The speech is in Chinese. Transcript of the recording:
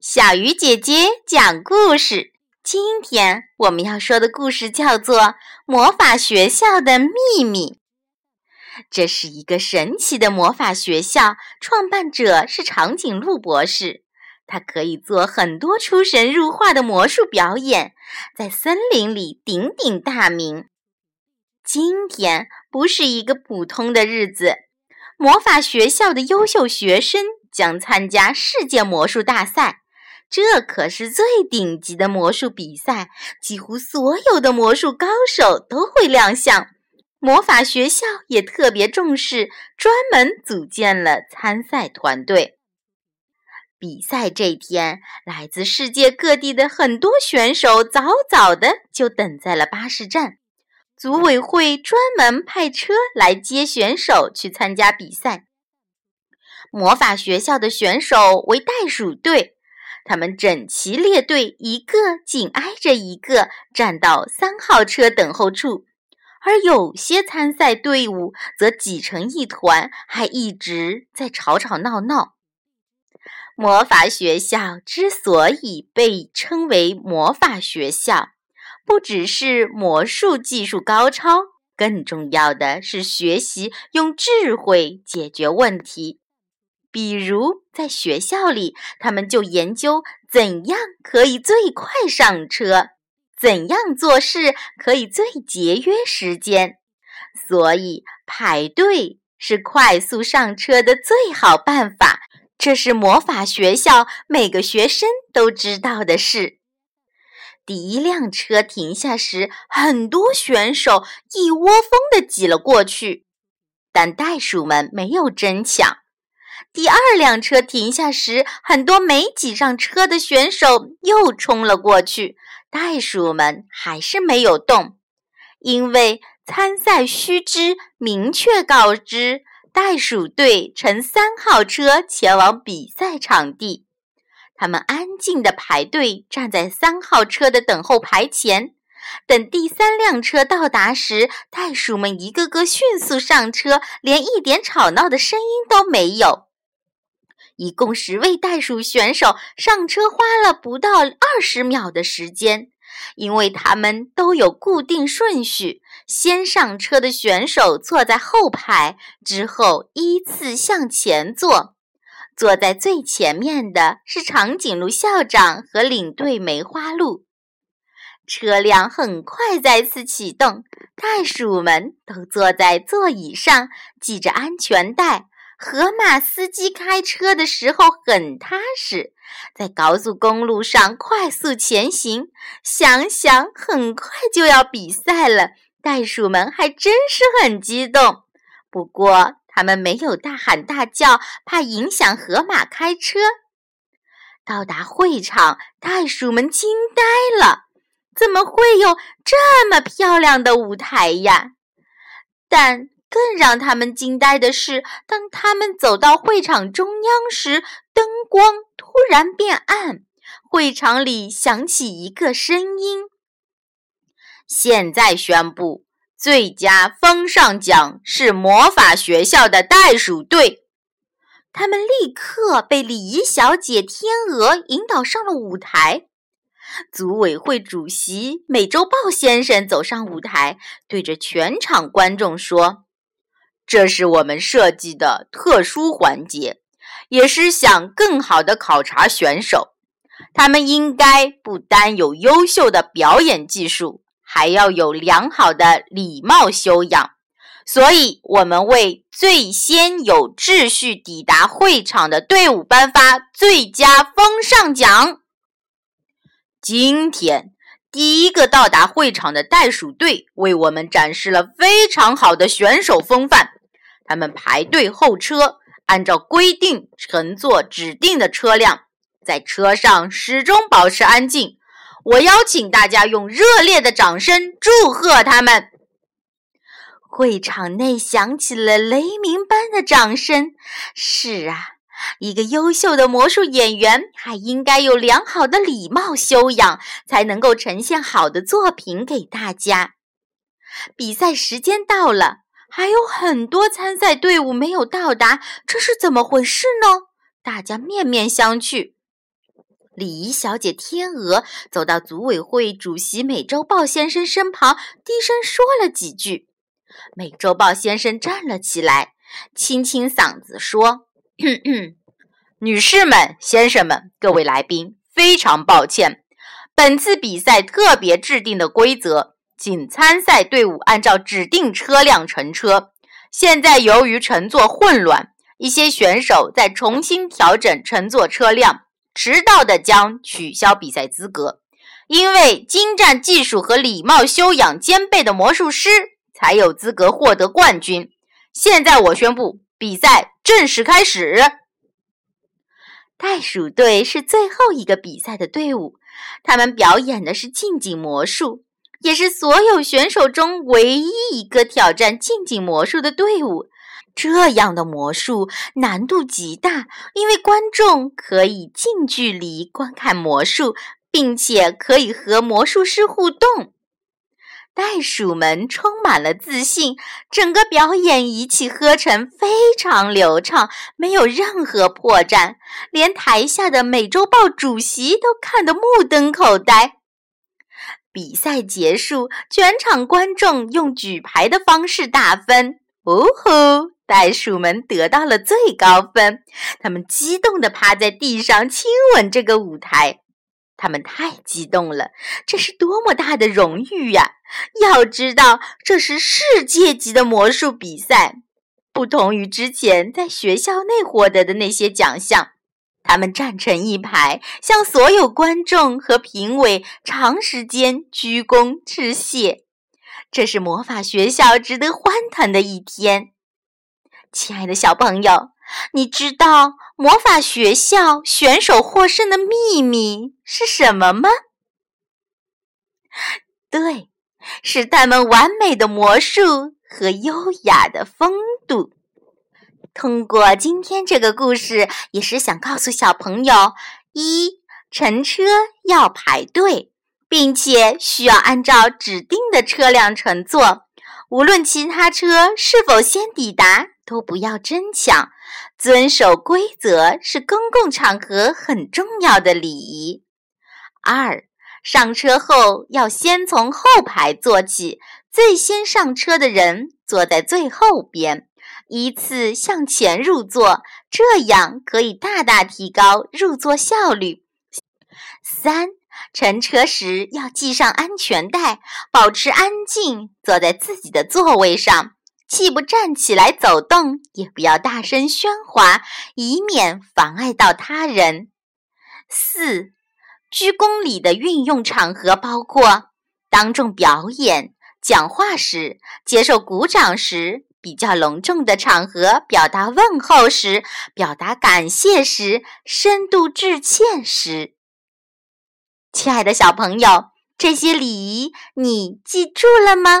小鱼姐姐讲故事。今天我们要说的故事叫做《魔法学校的秘密》。这是一个神奇的魔法学校，创办者是长颈鹿博士。他可以做很多出神入化的魔术表演，在森林里鼎鼎大名。今天不是一个普通的日子，魔法学校的优秀学生将参加世界魔术大赛。这可是最顶级的魔术比赛，几乎所有的魔术高手都会亮相。魔法学校也特别重视，专门组建了参赛团队。比赛这天，来自世界各地的很多选手早早的就等在了巴士站。组委会专门派车来接选手去参加比赛。魔法学校的选手为袋鼠队。他们整齐列队，一个紧挨着一个，站到三号车等候处。而有些参赛队伍则挤成一团，还一直在吵吵闹闹。魔法学校之所以被称为魔法学校，不只是魔术技术高超，更重要的是学习用智慧解决问题。比如，在学校里，他们就研究怎样可以最快上车，怎样做事可以最节约时间。所以，排队是快速上车的最好办法。这是魔法学校每个学生都知道的事。第一辆车停下时，很多选手一窝蜂地挤了过去，但袋鼠们没有争抢。第二辆车停下时，很多没挤上车的选手又冲了过去。袋鼠们还是没有动，因为参赛须知明确告知：袋鼠队乘三号车前往比赛场地。他们安静地排队，站在三号车的等候牌前。等第三辆车到达时，袋鼠们一个个迅速上车，连一点吵闹的声音都没有。一共十位袋鼠选手上车花了不到二十秒的时间，因为他们都有固定顺序。先上车的选手坐在后排，之后依次向前坐。坐在最前面的是长颈鹿校长和领队梅花鹿。车辆很快再次启动，袋鼠们都坐在座椅上，系着安全带。河马司机开车的时候很踏实，在高速公路上快速前行。想想很快就要比赛了，袋鼠们还真是很激动。不过他们没有大喊大叫，怕影响河马开车。到达会场，袋鼠们惊呆了：怎么会有这么漂亮的舞台呀？但。更让他们惊呆的是，当他们走到会场中央时，灯光突然变暗，会场里响起一个声音：“现在宣布，最佳风尚奖是魔法学校的袋鼠队。”他们立刻被礼仪小姐天鹅引导上了舞台。组委会主席美洲豹先生走上舞台，对着全场观众说。这是我们设计的特殊环节，也是想更好的考察选手。他们应该不单有优秀的表演技术，还要有良好的礼貌修养。所以，我们为最先有秩序抵达会场的队伍颁发最佳风尚奖。今天，第一个到达会场的袋鼠队为我们展示了非常好的选手风范。他们排队候车，按照规定乘坐指定的车辆，在车上始终保持安静。我邀请大家用热烈的掌声祝贺他们。会场内响起了雷鸣般的掌声。是啊，一个优秀的魔术演员还应该有良好的礼貌修养，才能够呈现好的作品给大家。比赛时间到了。还有很多参赛队伍没有到达，这是怎么回事呢？大家面面相觑。礼仪小姐天鹅走到组委会主席美洲豹先生身旁，低声说了几句。美洲豹先生站了起来，清清嗓子说：“ 女士们、先生们、各位来宾，非常抱歉，本次比赛特别制定的规则，仅参赛队伍按照指定车辆乘车。现在由于乘坐混乱，一些选手在重新调整乘坐车辆。”迟到的将取消比赛资格，因为精湛技术和礼貌修养兼备的魔术师才有资格获得冠军。现在我宣布，比赛正式开始。袋鼠队是最后一个比赛的队伍，他们表演的是近景魔术，也是所有选手中唯一一个挑战近景魔术的队伍。这样的魔术难度极大，因为观众可以近距离观看魔术，并且可以和魔术师互动。袋鼠们充满了自信，整个表演一气呵成，非常流畅，没有任何破绽，连台下的美洲豹主席都看得目瞪口呆。比赛结束，全场观众用举牌的方式打分。呜呼！袋鼠们得到了最高分，他们激动地趴在地上亲吻这个舞台。他们太激动了，这是多么大的荣誉呀！要知道，这是世界级的魔术比赛，不同于之前在学校内获得的那些奖项。他们站成一排，向所有观众和评委长时间鞠躬致谢。这是魔法学校值得欢腾的一天。亲爱的小朋友，你知道魔法学校选手获胜的秘密是什么吗？对，是他们完美的魔术和优雅的风度。通过今天这个故事，也是想告诉小朋友：一，乘车要排队，并且需要按照指定的车辆乘坐，无论其他车是否先抵达。都不要争抢，遵守规则是公共场合很重要的礼仪。二，上车后要先从后排坐起，最先上车的人坐在最后边，依次向前入座，这样可以大大提高入座效率。三，乘车时要系上安全带，保持安静，坐在自己的座位上。既不站起来走动，也不要大声喧哗，以免妨碍到他人。四、鞠躬礼的运用场合包括当众表演、讲话时、接受鼓掌时、比较隆重的场合表达问候时、表达感谢时、深度致歉时。亲爱的小朋友，这些礼仪你记住了吗？